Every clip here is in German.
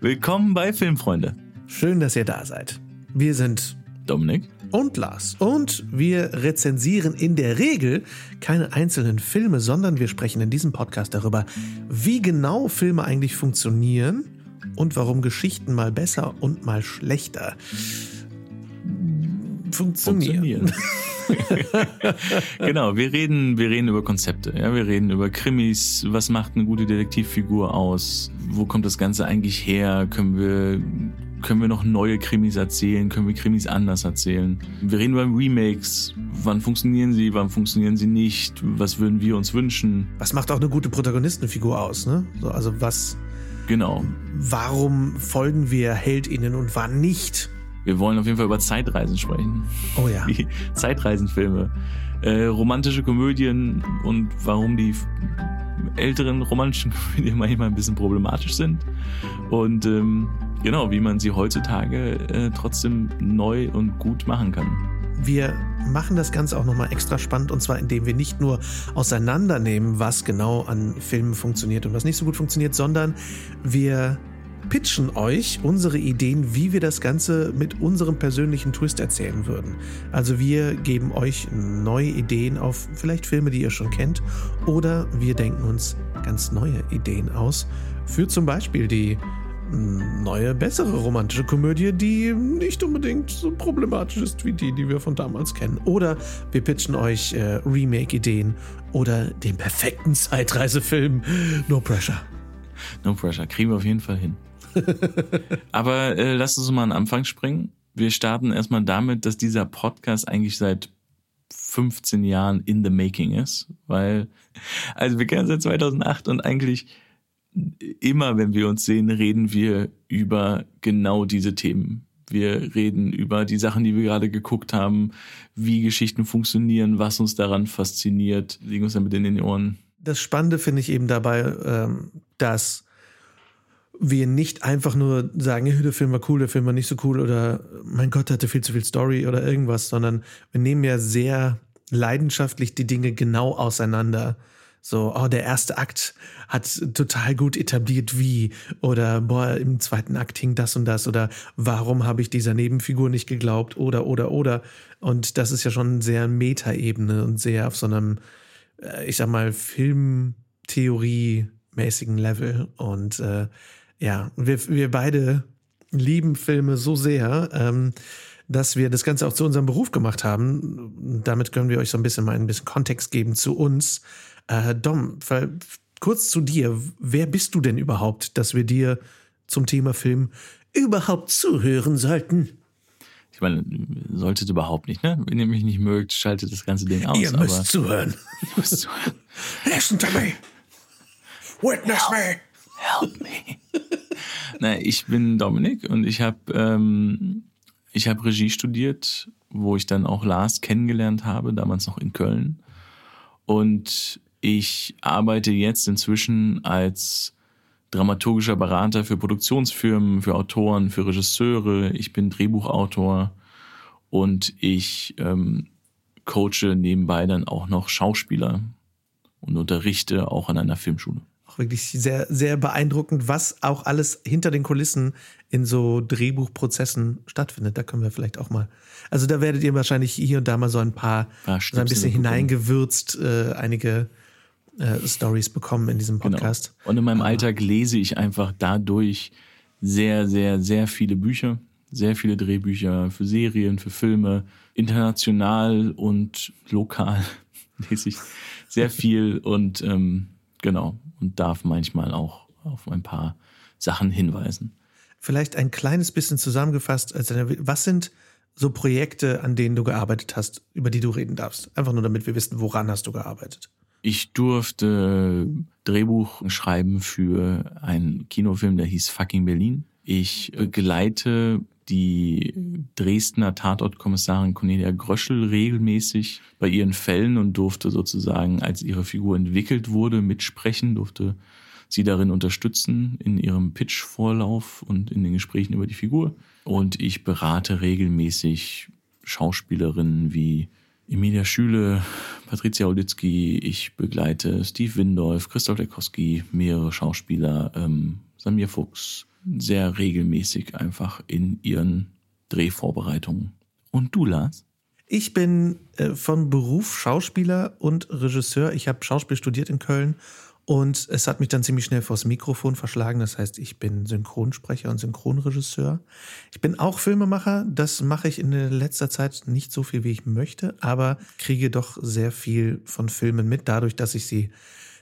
Willkommen bei Filmfreunde. Schön, dass ihr da seid. Wir sind Dominik und Lars und wir rezensieren in der Regel keine einzelnen Filme, sondern wir sprechen in diesem Podcast darüber, wie genau Filme eigentlich funktionieren und warum Geschichten mal besser und mal schlechter funktionieren. funktionieren. genau, wir reden, wir reden über Konzepte, ja, wir reden über Krimis, was macht eine gute Detektivfigur aus, wo kommt das Ganze eigentlich her, können wir können wir noch neue Krimis erzählen, können wir Krimis anders erzählen. Wir reden über Remakes, wann funktionieren sie, wann funktionieren sie nicht, was würden wir uns wünschen. Was macht auch eine gute Protagonistenfigur aus, ne? So, also was Genau. Warum folgen wir HeldInnen und wann nicht? Wir wollen auf jeden Fall über Zeitreisen sprechen. Oh ja. Die Zeitreisenfilme. Äh, romantische Komödien und warum die älteren romantischen Komödien manchmal ein bisschen problematisch sind. Und ähm, genau, wie man sie heutzutage äh, trotzdem neu und gut machen kann. Wir machen das Ganze auch nochmal extra spannend und zwar indem wir nicht nur auseinandernehmen, was genau an Filmen funktioniert und was nicht so gut funktioniert, sondern wir pitchen euch unsere Ideen, wie wir das Ganze mit unserem persönlichen Twist erzählen würden. Also wir geben euch neue Ideen auf vielleicht Filme, die ihr schon kennt, oder wir denken uns ganz neue Ideen aus für zum Beispiel die neue, bessere romantische Komödie, die nicht unbedingt so problematisch ist wie die, die wir von damals kennen. Oder wir pitchen euch äh, Remake-Ideen oder den perfekten Zeitreisefilm. No pressure. No pressure. Kriegen wir auf jeden Fall hin. Aber äh, lasst uns mal an Anfang springen. Wir starten erstmal damit, dass dieser Podcast eigentlich seit 15 Jahren in the making ist, weil, also wir kennen seit 2008 und eigentlich immer, wenn wir uns sehen, reden wir über genau diese Themen. Wir reden über die Sachen, die wir gerade geguckt haben, wie Geschichten funktionieren, was uns daran fasziniert, liegen uns damit in den Ohren. Das Spannende finde ich eben dabei, ähm, dass wir nicht einfach nur sagen, der Film war cool, der Film war nicht so cool oder mein Gott, hatte viel zu viel Story oder irgendwas, sondern wir nehmen ja sehr leidenschaftlich die Dinge genau auseinander. So, oh, der erste Akt hat total gut etabliert wie oder boah, im zweiten Akt hing das und das oder warum habe ich dieser Nebenfigur nicht geglaubt oder oder oder und das ist ja schon sehr Metaebene und sehr auf so einem äh, ich sag mal Filmtheorie mäßigen Level und äh, ja, wir, wir beide lieben Filme so sehr, ähm, dass wir das Ganze auch zu unserem Beruf gemacht haben. Damit können wir euch so ein bisschen mal ein bisschen Kontext geben zu uns. Äh, Dom, kurz zu dir. Wer bist du denn überhaupt, dass wir dir zum Thema Film überhaupt zuhören sollten? Ich meine, solltet überhaupt nicht, ne? Wenn ihr mich nicht mögt, schaltet das ganze Ding aus. Ihr müsst zuhören. Ihr müsst zuhören. Listen to me. Witness me. Help me. Na, ich bin Dominik und ich habe ähm, ich habe Regie studiert, wo ich dann auch Lars kennengelernt habe, damals noch in Köln. Und ich arbeite jetzt inzwischen als dramaturgischer Berater für Produktionsfirmen, für Autoren, für Regisseure. Ich bin Drehbuchautor und ich ähm, coache nebenbei dann auch noch Schauspieler und unterrichte auch an einer Filmschule wirklich sehr, sehr beeindruckend, was auch alles hinter den Kulissen in so Drehbuchprozessen stattfindet. Da können wir vielleicht auch mal. Also da werdet ihr wahrscheinlich hier und da mal so ein paar, ja, so ein bisschen hineingewürzt, äh, einige äh, Stories bekommen in diesem genau. Podcast. Genau. Und in meinem Alltag lese ich einfach dadurch sehr, sehr, sehr viele Bücher, sehr viele Drehbücher für Serien, für Filme, international und lokal lese ich sehr viel und ähm, genau und darf manchmal auch auf ein paar Sachen hinweisen. Vielleicht ein kleines bisschen zusammengefasst, also was sind so Projekte, an denen du gearbeitet hast, über die du reden darfst? Einfach nur, damit wir wissen, woran hast du gearbeitet? Ich durfte Drehbuch schreiben für einen Kinofilm, der hieß Fucking Berlin. Ich begleite die Dresdner Tatortkommissarin Cornelia Gröschel regelmäßig bei ihren Fällen und durfte sozusagen, als ihre Figur entwickelt wurde, mitsprechen, durfte sie darin unterstützen in ihrem Pitch-Vorlauf und in den Gesprächen über die Figur. Und ich berate regelmäßig Schauspielerinnen wie Emilia Schüle, Patricia Olitzky, ich begleite Steve Windolf, Christoph Lekowski, mehrere Schauspieler, ähm, Samir Fuchs, sehr regelmäßig einfach in ihren Drehvorbereitungen. Und du, Lars? Ich bin äh, von Beruf Schauspieler und Regisseur. Ich habe Schauspiel studiert in Köln und es hat mich dann ziemlich schnell vors Mikrofon verschlagen. Das heißt, ich bin Synchronsprecher und Synchronregisseur. Ich bin auch Filmemacher. Das mache ich in letzter Zeit nicht so viel, wie ich möchte, aber kriege doch sehr viel von Filmen mit, dadurch, dass ich sie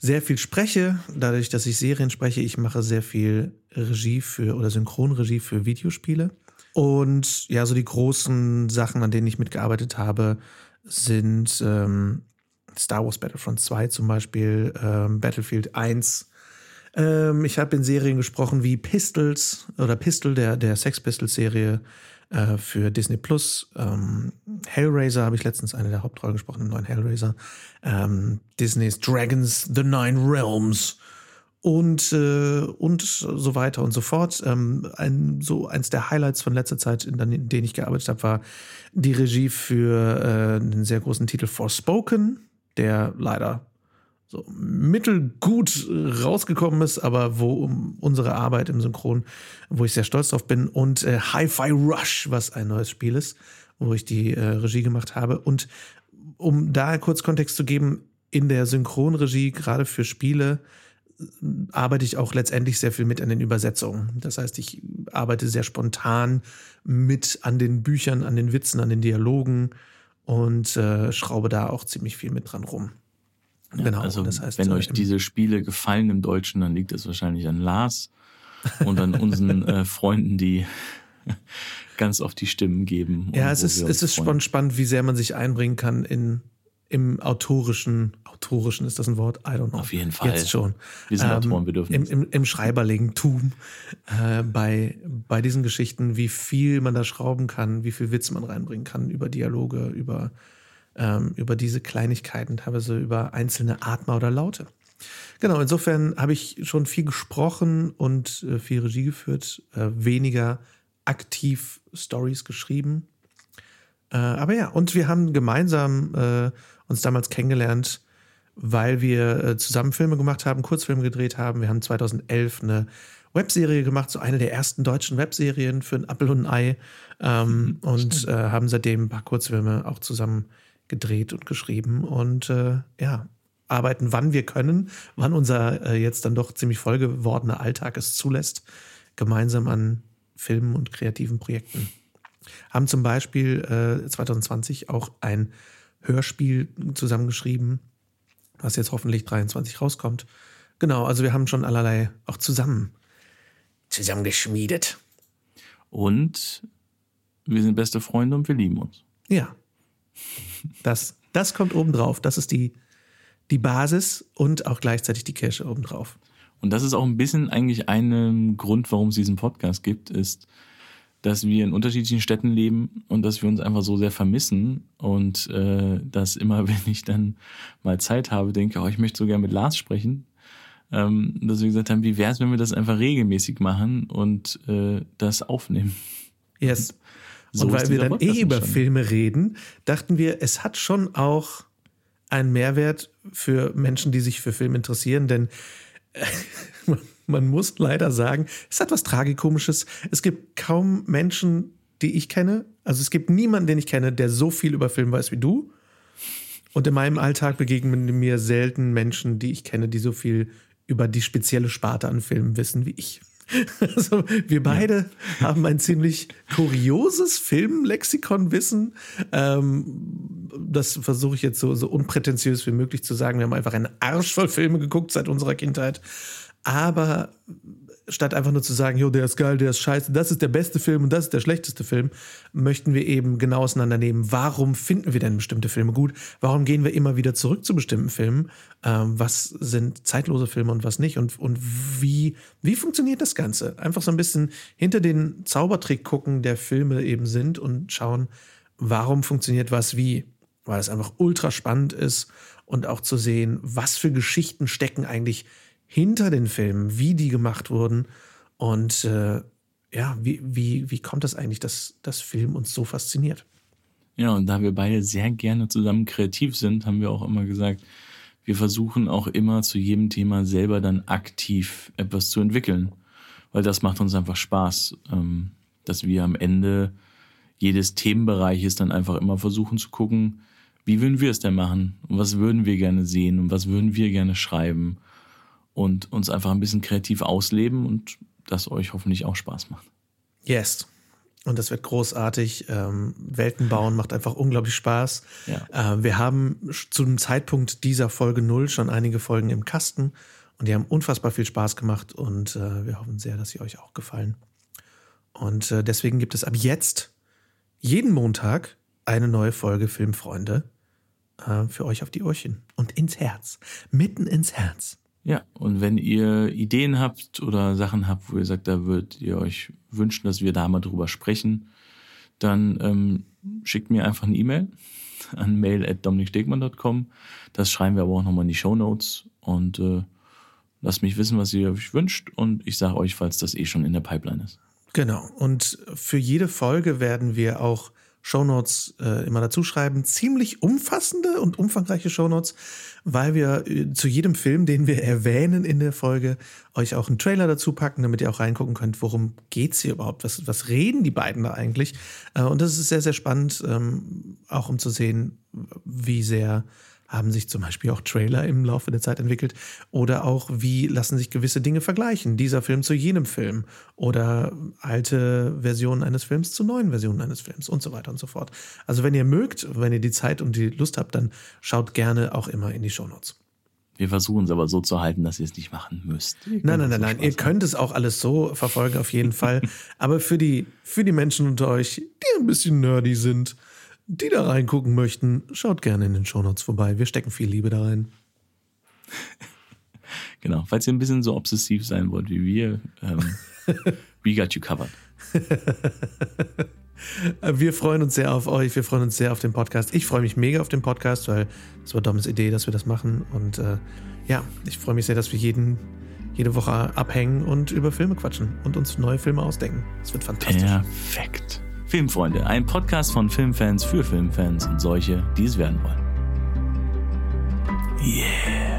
sehr viel spreche, dadurch, dass ich Serien spreche. Ich mache sehr viel Regie für oder Synchronregie für Videospiele. Und ja, so die großen Sachen, an denen ich mitgearbeitet habe, sind ähm, Star Wars Battlefront 2 zum Beispiel, ähm, Battlefield 1. Ähm, ich habe in Serien gesprochen wie Pistols oder Pistol, der, der Sex Pistols Serie äh, für Disney Plus. Ähm, Hellraiser habe ich letztens eine der Hauptrollen gesprochen im neuen Hellraiser. Ähm, Disney's Dragons The Nine Realms und äh, und so weiter und so fort. Ähm, ein so eins der Highlights von letzter Zeit, in, denen ich gearbeitet habe, war die Regie für äh, einen sehr großen Titel Forspoken der leider so mittelgut rausgekommen ist, aber wo unsere Arbeit im Synchron, wo ich sehr stolz drauf bin, und äh, Hi-Fi Rush, was ein neues Spiel ist, wo ich die äh, Regie gemacht habe. Und um da kurz Kontext zu geben, in der Synchronregie, gerade für Spiele, arbeite ich auch letztendlich sehr viel mit an den Übersetzungen. Das heißt, ich arbeite sehr spontan mit an den Büchern, an den Witzen, an den Dialogen und äh, schraube da auch ziemlich viel mit dran rum. Genau. Also, das heißt, wenn äh, euch diese Spiele gefallen im Deutschen, dann liegt es wahrscheinlich an Lars und an unseren äh, Freunden, die ganz oft die Stimmen geben. Ja, es ist, es ist freuen. spannend, wie sehr man sich einbringen kann in im autorischen, autorischen ist das ein Wort? I don't know. Auf jeden Fall. Jetzt schon. Wir sind ähm, Autoren, wir dürfen Im, im, im Schreiberlegentum äh, bei, bei diesen Geschichten, wie viel man da schrauben kann, wie viel Witz man reinbringen kann über Dialoge, über, ähm, über diese Kleinigkeiten, teilweise über einzelne Atmer oder Laute. Genau, insofern habe ich schon viel gesprochen und äh, viel Regie geführt, äh, weniger aktiv Stories geschrieben. Äh, aber ja, und wir haben gemeinsam äh, uns damals kennengelernt, weil wir äh, zusammen Filme gemacht haben, Kurzfilme gedreht haben. Wir haben 2011 eine Webserie gemacht, so eine der ersten deutschen Webserien für ein Apple und ein Ei. Ähm, und äh, haben seitdem ein paar Kurzfilme auch zusammen gedreht und geschrieben. Und äh, ja, arbeiten, wann wir können, wann unser äh, jetzt dann doch ziemlich voll gewordener Alltag es zulässt, gemeinsam an Filmen und kreativen Projekten. Haben zum Beispiel äh, 2020 auch ein Hörspiel zusammengeschrieben, was jetzt hoffentlich 23 rauskommt. Genau, also wir haben schon allerlei auch zusammen zusammengeschmiedet. Und wir sind beste Freunde und wir lieben uns. Ja. Das, das kommt obendrauf. Das ist die, die Basis und auch gleichzeitig die Kirsche obendrauf. Und das ist auch ein bisschen eigentlich ein Grund, warum es diesen Podcast gibt, ist, dass wir in unterschiedlichen Städten leben und dass wir uns einfach so sehr vermissen und äh, dass immer, wenn ich dann mal Zeit habe, denke, oh, ich möchte so gerne mit Lars sprechen, ähm, dass wir gesagt haben, wie wäre es, wenn wir das einfach regelmäßig machen und äh, das aufnehmen. Yes. So und weil wir dann eh über Filme reden, dachten wir, es hat schon auch einen Mehrwert für Menschen, die sich für Film interessieren, denn man muss leider sagen, es hat was Tragikomisches. Es gibt kaum Menschen, die ich kenne. Also es gibt niemanden, den ich kenne, der so viel über Film weiß wie du. Und in meinem Alltag begegnen mir selten Menschen, die ich kenne, die so viel über die spezielle Sparte an Filmen wissen wie ich. Also wir beide ja. haben ein ziemlich kurioses Filmlexikon-Wissen. Ähm, das versuche ich jetzt so, so unprätentiös wie möglich zu sagen. Wir haben einfach einen Arsch voll Filme geguckt seit unserer Kindheit. Aber statt einfach nur zu sagen, jo, der ist geil, der ist scheiße, das ist der beste Film und das ist der schlechteste Film, möchten wir eben genau auseinandernehmen, warum finden wir denn bestimmte Filme gut? Warum gehen wir immer wieder zurück zu bestimmten Filmen? Ähm, was sind zeitlose Filme und was nicht? Und, und wie, wie funktioniert das Ganze? Einfach so ein bisschen hinter den Zaubertrick gucken, der Filme eben sind und schauen, warum funktioniert was wie? Weil es einfach ultra spannend ist und auch zu sehen, was für Geschichten stecken eigentlich hinter den Filmen, wie die gemacht wurden und äh, ja, wie, wie, wie kommt das eigentlich, dass das Film uns so fasziniert? Ja, und da wir beide sehr gerne zusammen kreativ sind, haben wir auch immer gesagt, wir versuchen auch immer zu jedem Thema selber dann aktiv etwas zu entwickeln. weil das macht uns einfach Spaß, ähm, dass wir am Ende jedes Themenbereiches dann einfach immer versuchen zu gucken, wie würden wir es denn machen? Und was würden wir gerne sehen? Und was würden wir gerne schreiben? Und uns einfach ein bisschen kreativ ausleben und das euch hoffentlich auch Spaß macht. Yes. Und das wird großartig. Ähm, Welten bauen macht einfach unglaublich Spaß. Ja. Äh, wir haben zu dem Zeitpunkt dieser Folge null schon einige Folgen im Kasten und die haben unfassbar viel Spaß gemacht und äh, wir hoffen sehr, dass sie euch auch gefallen. Und äh, deswegen gibt es ab jetzt jeden Montag eine neue Folge Filmfreunde äh, für euch auf die Ohrchen und ins Herz, mitten ins Herz. Ja, und wenn ihr Ideen habt oder Sachen habt, wo ihr sagt, da würdet ihr euch wünschen, dass wir da mal drüber sprechen, dann ähm, schickt mir einfach eine E-Mail an mail.dominikstegmann.com. Das schreiben wir aber auch nochmal in die Show Notes und äh, lasst mich wissen, was ihr euch wünscht und ich sage euch, falls das eh schon in der Pipeline ist. Genau. Und für jede Folge werden wir auch Shownotes äh, immer dazu schreiben. Ziemlich umfassende und umfangreiche Shownotes, weil wir äh, zu jedem Film, den wir erwähnen in der Folge, euch auch einen Trailer dazu packen, damit ihr auch reingucken könnt, worum geht's hier überhaupt? Was, was reden die beiden da eigentlich? Äh, und das ist sehr, sehr spannend, ähm, auch um zu sehen, wie sehr haben sich zum Beispiel auch Trailer im Laufe der Zeit entwickelt oder auch wie lassen sich gewisse Dinge vergleichen, dieser Film zu jenem Film oder alte Versionen eines Films zu neuen Versionen eines Films und so weiter und so fort. Also wenn ihr mögt, wenn ihr die Zeit und die Lust habt, dann schaut gerne auch immer in die Shownotes. Wir versuchen es aber so zu halten, dass ihr es nicht machen müsst. Nein, nein, nein, nein. Ihr könnt es auch alles so verfolgen, auf jeden Fall. Aber für die, für die Menschen unter euch, die ein bisschen nerdy sind, die da reingucken möchten, schaut gerne in den Shownotes vorbei. Wir stecken viel Liebe da rein. genau, falls ihr ein bisschen so obsessiv sein wollt wie wir, ähm, we got you covered. Wir freuen uns sehr auf euch, wir freuen uns sehr auf den Podcast. Ich freue mich mega auf den Podcast, weil es war Doms Idee, dass wir das machen. Und äh, ja, ich freue mich sehr, dass wir jeden, jede Woche abhängen und über Filme quatschen und uns neue Filme ausdenken. Es wird fantastisch. Perfekt. Filmfreunde, ein Podcast von Filmfans für Filmfans und solche, die es werden wollen. Yeah.